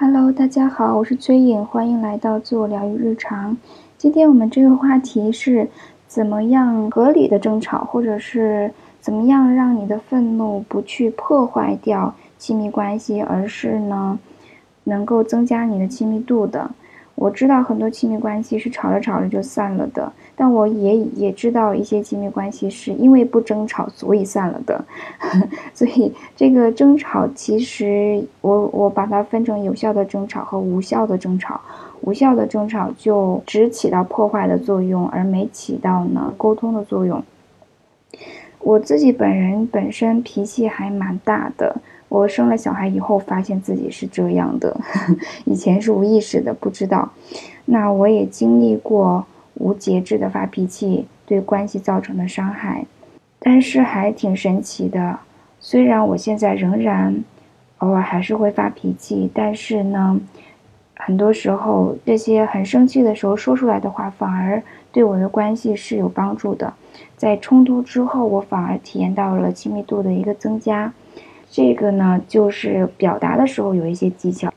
Hello，大家好，我是崔颖，欢迎来到自我疗愈日常。今天我们这个话题是怎么样合理的争吵，或者是怎么样让你的愤怒不去破坏掉亲密关系，而是呢能够增加你的亲密度的。我知道很多亲密关系是吵着吵着就散了的，但我也也知道一些亲密关系是因为不争吵所以散了的。所以这个争吵其实我我把它分成有效的争吵和无效的争吵。无效的争吵就只起到破坏的作用，而没起到呢沟通的作用。我自己本人本身脾气还蛮大的。我生了小孩以后，发现自己是这样的，以前是无意识的，不知道。那我也经历过无节制的发脾气对关系造成的伤害，但是还挺神奇的。虽然我现在仍然偶尔还是会发脾气，但是呢，很多时候这些很生气的时候说出来的话，反而对我的关系是有帮助的。在冲突之后，我反而体验到了亲密度的一个增加。这个呢，就是表达的时候有一些技巧。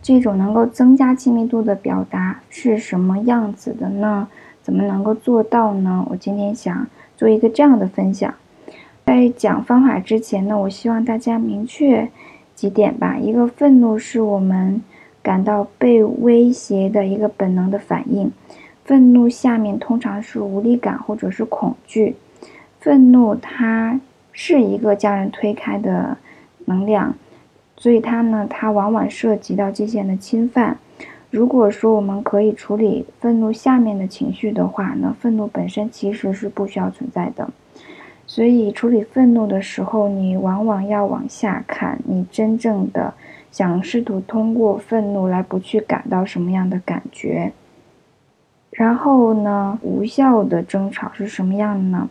这种能够增加亲密度的表达是什么样子的呢？怎么能够做到呢？我今天想做一个这样的分享。在讲方法之前呢，我希望大家明确几点吧。一个愤怒是我们感到被威胁的一个本能的反应，愤怒下面通常是无力感或者是恐惧。愤怒它。是一个将人推开的能量，所以它呢，它往往涉及到界限的侵犯。如果说我们可以处理愤怒下面的情绪的话，那愤怒本身其实是不需要存在的。所以处理愤怒的时候，你往往要往下看，你真正的想试图通过愤怒来不去感到什么样的感觉。然后呢，无效的争吵是什么样的呢？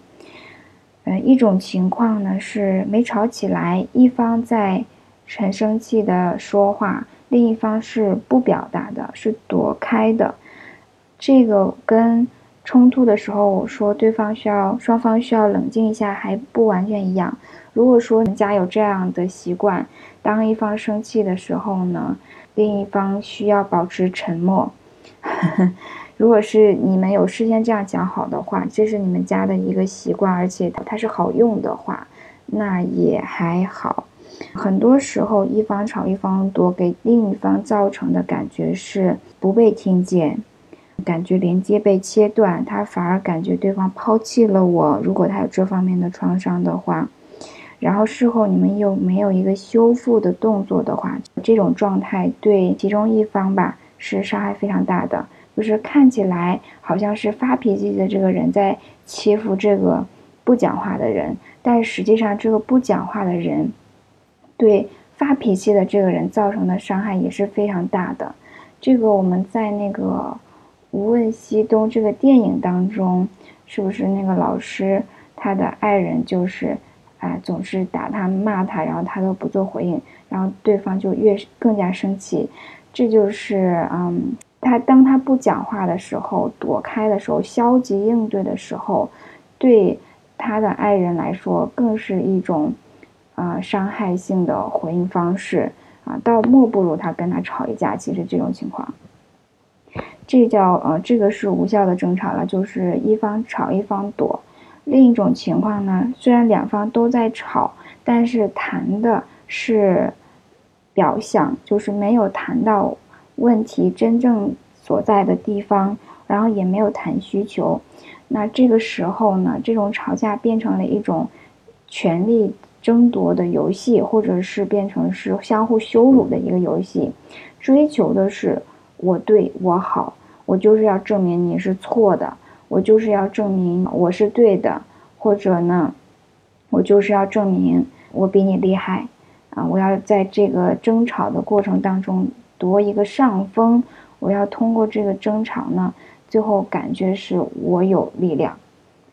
嗯，一种情况呢是没吵起来，一方在很生气的说话，另一方是不表达的，是躲开的。这个跟冲突的时候我说对方需要双方需要冷静一下还不完全一样。如果说人家有这样的习惯，当一方生气的时候呢，另一方需要保持沉默。如果是你们有事先这样讲好的话，这是你们家的一个习惯，而且它是好用的话，那也还好。很多时候，一方吵一方躲，给另一方造成的感觉是不被听见，感觉连接被切断，他反而感觉对方抛弃了我。如果他有这方面的创伤的话，然后事后你们又没有一个修复的动作的话，这种状态对其中一方吧是伤害非常大的。就是看起来好像是发脾气的这个人在欺负这个不讲话的人，但实际上这个不讲话的人对发脾气的这个人造成的伤害也是非常大的。这个我们在那个《无问西东》这个电影当中，是不是那个老师他的爱人就是，哎，总是打他骂他，然后他都不做回应，然后对方就越更加生气。这就是嗯。他当他不讲话的时候，躲开的时候，消极应对的时候，对他的爱人来说，更是一种啊伤害性的回应方式啊，倒莫不如他跟他吵一架。其实这种情况，这叫呃，这个是无效的争吵了，就是一方吵一方躲。另一种情况呢，虽然两方都在吵，但是谈的是表象，就是没有谈到。问题真正所在的地方，然后也没有谈需求，那这个时候呢，这种吵架变成了一种权力争夺的游戏，或者是变成是相互羞辱的一个游戏，追求的是我对我好，我就是要证明你是错的，我就是要证明我是对的，或者呢，我就是要证明我比你厉害，啊，我要在这个争吵的过程当中。夺一个上风，我要通过这个争吵呢，最后感觉是我有力量。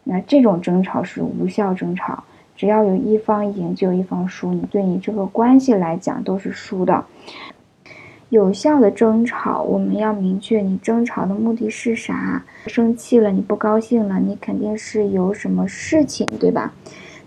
那这种争吵是无效争吵，只要有一方赢就一方输，你对你这个关系来讲都是输的。有效的争吵，我们要明确你争吵的目的是啥。生气了，你不高兴了，你肯定是有什么事情，对吧？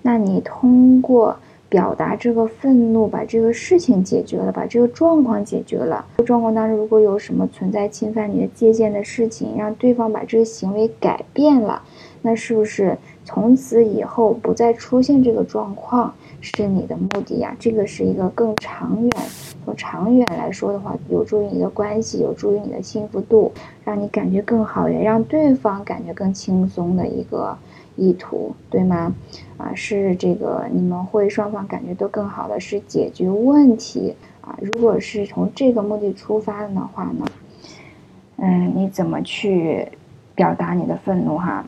那你通过表达这个愤怒，把这个事情解决了，把这个状况解决了。这状况当中如果有什么存在侵犯你的界限的事情，让对方把这个行为改变了，那是不是从此以后不再出现这个状况是你的目的呀？这个是一个更长远，从长远来说的话，有助于你的关系，有助于你的幸福度，让你感觉更好，也让对方感觉更轻松的一个。意图对吗？啊，是这个你们会双方感觉都更好的是解决问题啊。如果是从这个目的出发的话呢，嗯，你怎么去表达你的愤怒哈？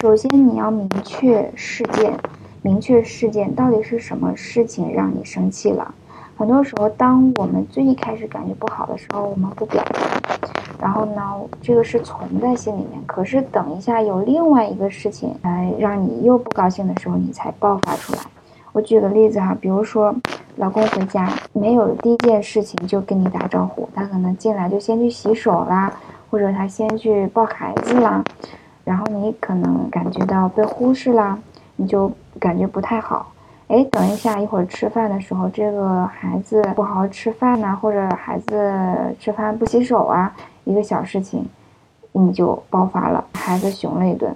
首先你要明确事件，明确事件到底是什么事情让你生气了。很多时候，当我们最一开始感觉不好的时候，我们不表达。然后呢，这个是存在心里面。可是等一下有另外一个事情来让你又不高兴的时候，你才爆发出来。我举个例子哈，比如说老公回家没有第一件事情就跟你打招呼，他可能进来就先去洗手啦，或者他先去抱孩子啦，然后你可能感觉到被忽视啦，你就感觉不太好。哎，等一下，一会儿吃饭的时候，这个孩子不好好吃饭呐，或者孩子吃饭不洗手啊，一个小事情，你就爆发了，孩子熊了一顿。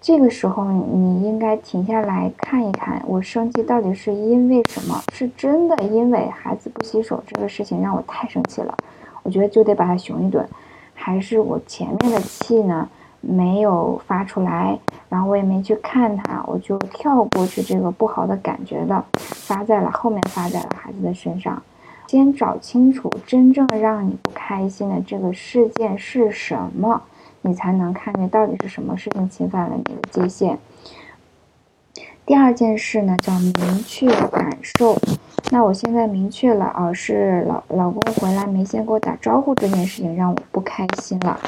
这个时候，你应该停下来看一看，我生气到底是因为什么？是真的因为孩子不洗手这个事情让我太生气了，我觉得就得把他熊一顿，还是我前面的气呢？没有发出来，然后我也没去看他，我就跳过去这个不好的感觉的，发在了后面，发在了孩子的身上。先找清楚真正让你不开心的这个事件是什么，你才能看见到底是什么事情侵犯了你的界限。第二件事呢，叫明确感受。那我现在明确了啊，是老老公回来没先给我打招呼这件事情让我不开心了。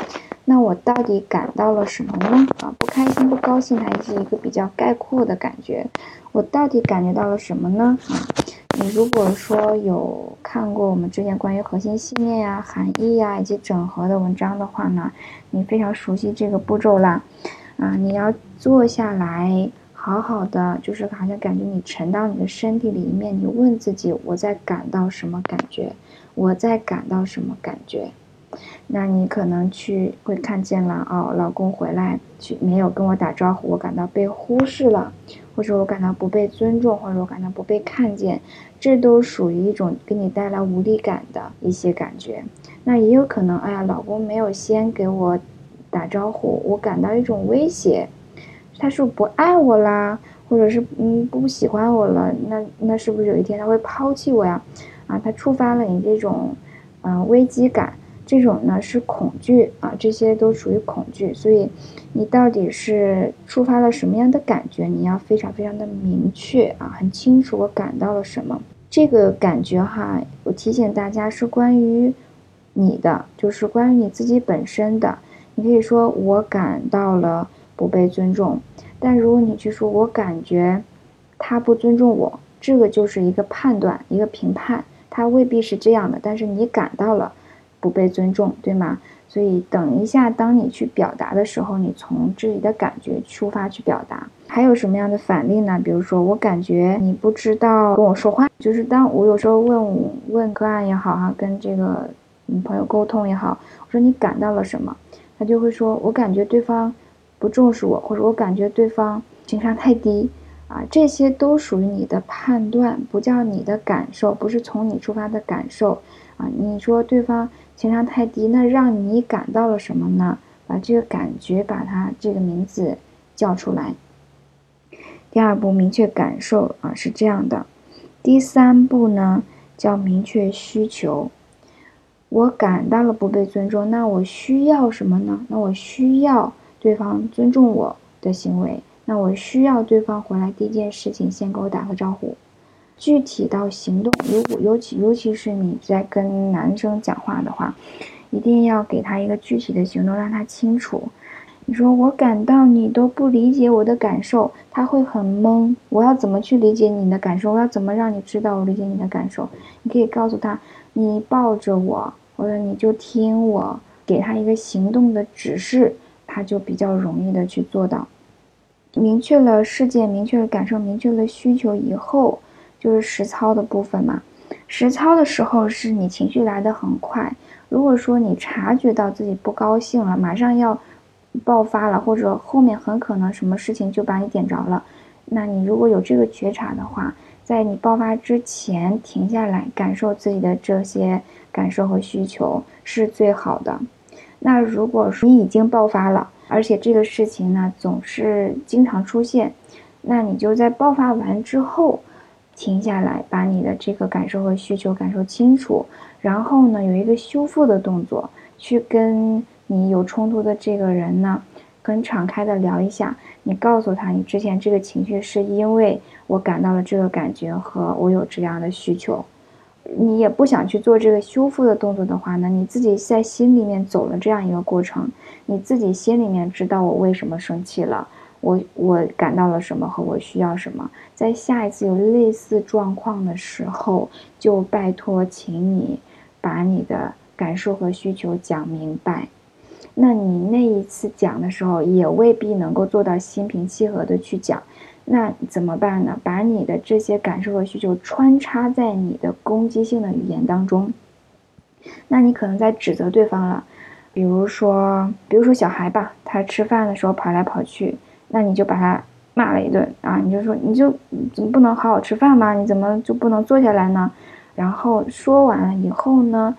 那我到底感到了什么呢？啊，不开心、不高兴，它是一个比较概括的感觉。我到底感觉到了什么呢？啊，你如果说有看过我们之前关于核心信念呀、含义呀以及整合的文章的话呢，你非常熟悉这个步骤啦。啊，你要坐下来，好好的，就是好像感觉你沉到你的身体里面，你问自己：我在感到什么感觉？我在感到什么感觉？那你可能去会看见了哦，老公回来去没有跟我打招呼，我感到被忽视了，或者我感到不被尊重，或者我感到不被看见，这都属于一种给你带来无力感的一些感觉。那也有可能，哎呀，老公没有先给我打招呼，我感到一种威胁，他是不爱我啦，或者是嗯不喜欢我了，那那是不是有一天他会抛弃我呀？啊，他触发了你这种嗯危机感。这种呢是恐惧啊，这些都属于恐惧，所以你到底是触发了什么样的感觉？你要非常非常的明确啊，很清楚我感到了什么。这个感觉哈，我提醒大家是关于你的，就是关于你自己本身的。你可以说我感到了不被尊重，但如果你去说我感觉他不尊重我，这个就是一个判断，一个评判，他未必是这样的，但是你感到了。不被尊重，对吗？所以等一下，当你去表达的时候，你从自己的感觉出发去表达。还有什么样的反例呢？比如说，我感觉你不知道跟我说话，就是当我有时候问问个案也好哈，跟这个女朋友沟通也好，我说你感到了什么，他就会说，我感觉对方不重视我，或者我感觉对方情商太低啊，这些都属于你的判断，不叫你的感受，不是从你出发的感受啊。你说对方。情商太低，那让你感到了什么呢？把这个感觉，把它这个名字叫出来。第二步，明确感受啊，是这样的。第三步呢，叫明确需求。我感到了不被尊重，那我需要什么呢？那我需要对方尊重我的行为，那我需要对方回来第一件事情先给我打个招呼。具体到行动，如果尤其尤其是你在跟男生讲话的话，一定要给他一个具体的行动，让他清楚。你说我感到你都不理解我的感受，他会很懵。我要怎么去理解你的感受？我要怎么让你知道我理解你的感受？你可以告诉他，你抱着我，或者你就听我给他一个行动的指示，他就比较容易的去做到。明确了事件，明确了感受，明确了需求以后，就是实操的部分嘛。实操的时候是你情绪来的很快。如果说你察觉到自己不高兴了，马上要爆发了，或者后面很可能什么事情就把你点着了，那你如果有这个觉察的话，在你爆发之前停下来，感受自己的这些感受和需求是最好的。那如果说你已经爆发了，而且这个事情呢总是经常出现，那你就在爆发完之后停下来，把你的这个感受和需求感受清楚，然后呢有一个修复的动作，去跟你有冲突的这个人呢，很敞开的聊一下，你告诉他你之前这个情绪是因为我感到了这个感觉和我有这样的需求。你也不想去做这个修复的动作的话呢，你自己在心里面走了这样一个过程，你自己心里面知道我为什么生气了，我我感到了什么和我需要什么，在下一次有类似状况的时候，就拜托请你把你的感受和需求讲明白。那你那一次讲的时候，也未必能够做到心平气和的去讲。那怎么办呢？把你的这些感受和需求穿插在你的攻击性的语言当中，那你可能在指责对方了。比如说，比如说小孩吧，他吃饭的时候跑来跑去，那你就把他骂了一顿啊！你就说，你就怎么不能好好吃饭吗？你怎么就不能坐下来呢？然后说完了以后呢，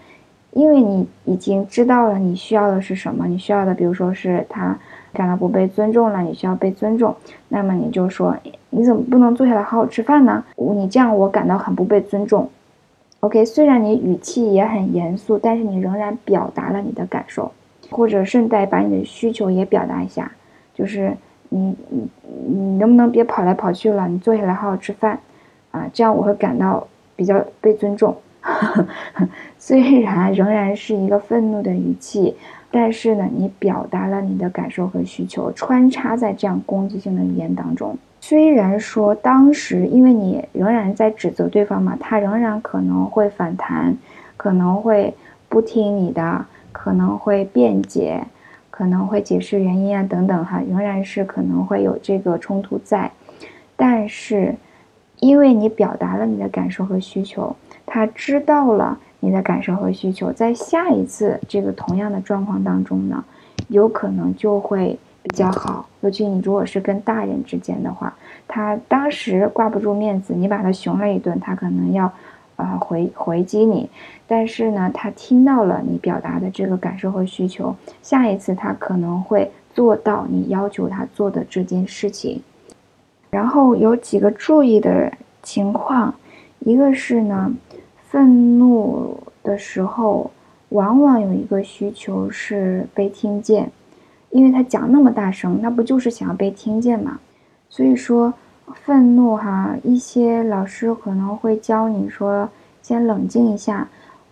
因为你已经知道了你需要的是什么，你需要的，比如说是他。感到不被尊重了，你需要被尊重。那么你就说，你怎么不能坐下来好好吃饭呢？你这样我感到很不被尊重。OK，虽然你语气也很严肃，但是你仍然表达了你的感受，或者顺带把你的需求也表达一下，就是你你你能不能别跑来跑去了？你坐下来好好吃饭啊，这样我会感到比较被尊重。虽然仍然是一个愤怒的语气。但是呢，你表达了你的感受和需求，穿插在这样攻击性的语言当中。虽然说当时因为你仍然在指责对方嘛，他仍然可能会反弹，可能会不听你的，可能会辩解，可能会解释原因啊等等哈，仍然是可能会有这个冲突在。但是，因为你表达了你的感受和需求，他知道了。你的感受和需求，在下一次这个同样的状况当中呢，有可能就会比较好。尤其你如果是跟大人之间的话，他当时挂不住面子，你把他熊了一顿，他可能要，呃回回击你。但是呢，他听到了你表达的这个感受和需求，下一次他可能会做到你要求他做的这件事情。然后有几个注意的情况，一个是呢。愤怒的时候，往往有一个需求是被听见，因为他讲那么大声，那不就是想要被听见吗？所以说，愤怒哈，一些老师可能会教你说，先冷静一下。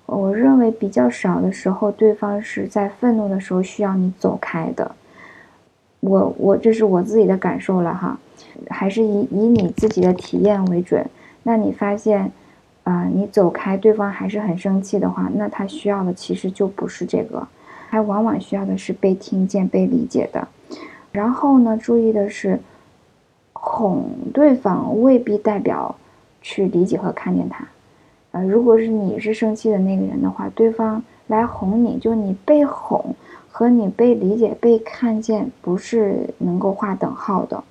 我认为比较少的时候，对方是在愤怒的时候需要你走开的。我我这是我自己的感受了哈，还是以以你自己的体验为准。那你发现？啊，你走开，对方还是很生气的话，那他需要的其实就不是这个，他往往需要的是被听见、被理解的。然后呢，注意的是，哄对方未必代表去理解和看见他。呃，如果是你是生气的那个人的话，对方来哄你，就你被哄和你被理解、被看见不是能够划等号的。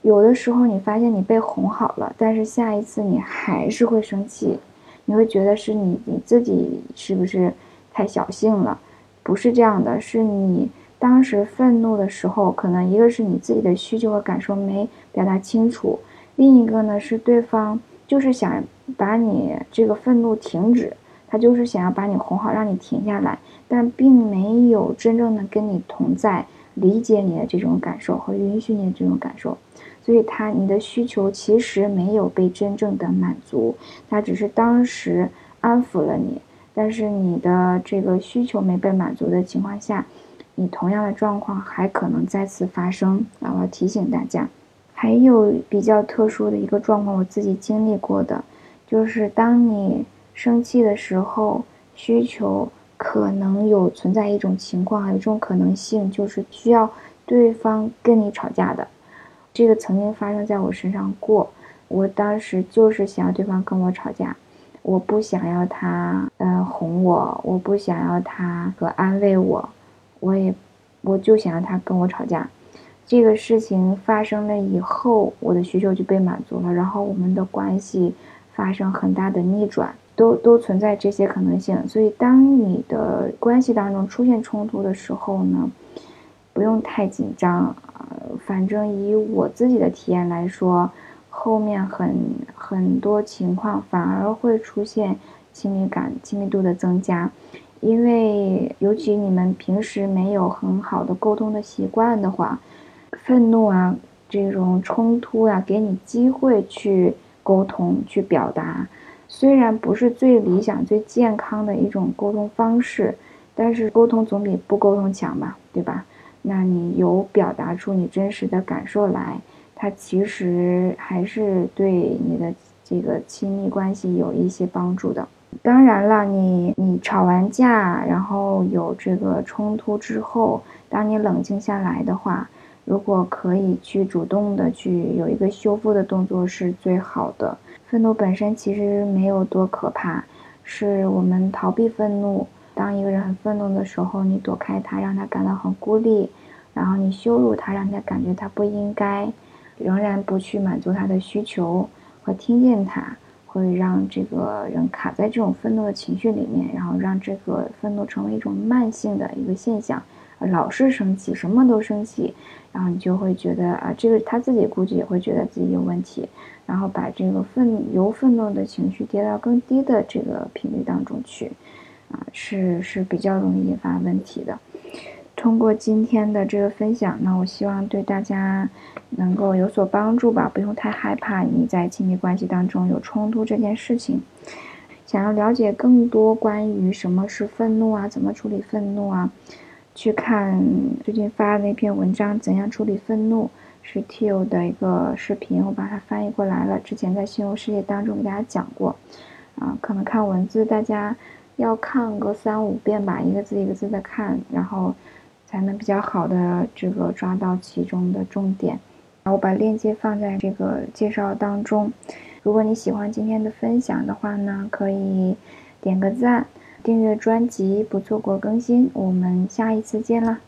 有的时候你发现你被哄好了，但是下一次你还是会生气，你会觉得是你你自己是不是太小性了？不是这样的，是你当时愤怒的时候，可能一个是你自己的需求和感受没表达清楚，另一个呢是对方就是想把你这个愤怒停止，他就是想要把你哄好，让你停下来，但并没有真正的跟你同在，理解你的这种感受和允许你的这种感受。所以他，你的需求其实没有被真正的满足，他只是当时安抚了你，但是你的这个需求没被满足的情况下，你同样的状况还可能再次发生啊！我要提醒大家，还有比较特殊的一个状况，我自己经历过的，就是当你生气的时候，需求可能有存在一种情况，有一种可能性，就是需要对方跟你吵架的。这个曾经发生在我身上过。我当时就是想要对方跟我吵架，我不想要他嗯哄我，我不想要他和安慰我，我也我就想让他跟我吵架。这个事情发生了以后，我的需求就被满足了，然后我们的关系发生很大的逆转，都都存在这些可能性。所以，当你的关系当中出现冲突的时候呢，不用太紧张。呃，反正以我自己的体验来说，后面很很多情况反而会出现亲密感、亲密度的增加，因为尤其你们平时没有很好的沟通的习惯的话。愤怒啊，这种冲突啊，给你机会去沟通、去表达。虽然不是最理想、最健康的一种沟通方式，但是沟通总比不沟通强吧，对吧？那你有表达出你真实的感受来，它其实还是对你的这个亲密关系有一些帮助的。当然了，你你吵完架，然后有这个冲突之后，当你冷静下来的话。如果可以去主动的去有一个修复的动作是最好的。愤怒本身其实没有多可怕，是我们逃避愤怒。当一个人很愤怒的时候，你躲开他，让他感到很孤立，然后你羞辱他，让他感觉他不应该，仍然不去满足他的需求和听见他，会让这个人卡在这种愤怒的情绪里面，然后让这个愤怒成为一种慢性的一个现象。老是生气，什么都生气，然后你就会觉得啊，这个他自己估计也会觉得自己有问题，然后把这个愤由愤怒的情绪跌到更低的这个频率当中去，啊，是是比较容易引发问题的。通过今天的这个分享呢，我希望对大家能够有所帮助吧，不用太害怕你在亲密关系当中有冲突这件事情。想要了解更多关于什么是愤怒啊，怎么处理愤怒啊？去看最近发的那篇文章，怎样处理愤怒？是 Tio 的一个视频，我把它翻译过来了。之前在新游世界当中给大家讲过，啊，可能看文字大家要看个三五遍吧，一个字一个字的看，然后才能比较好的这个抓到其中的重点。我把链接放在这个介绍当中。如果你喜欢今天的分享的话呢，可以点个赞。订阅专辑，不错过更新。我们下一次见啦！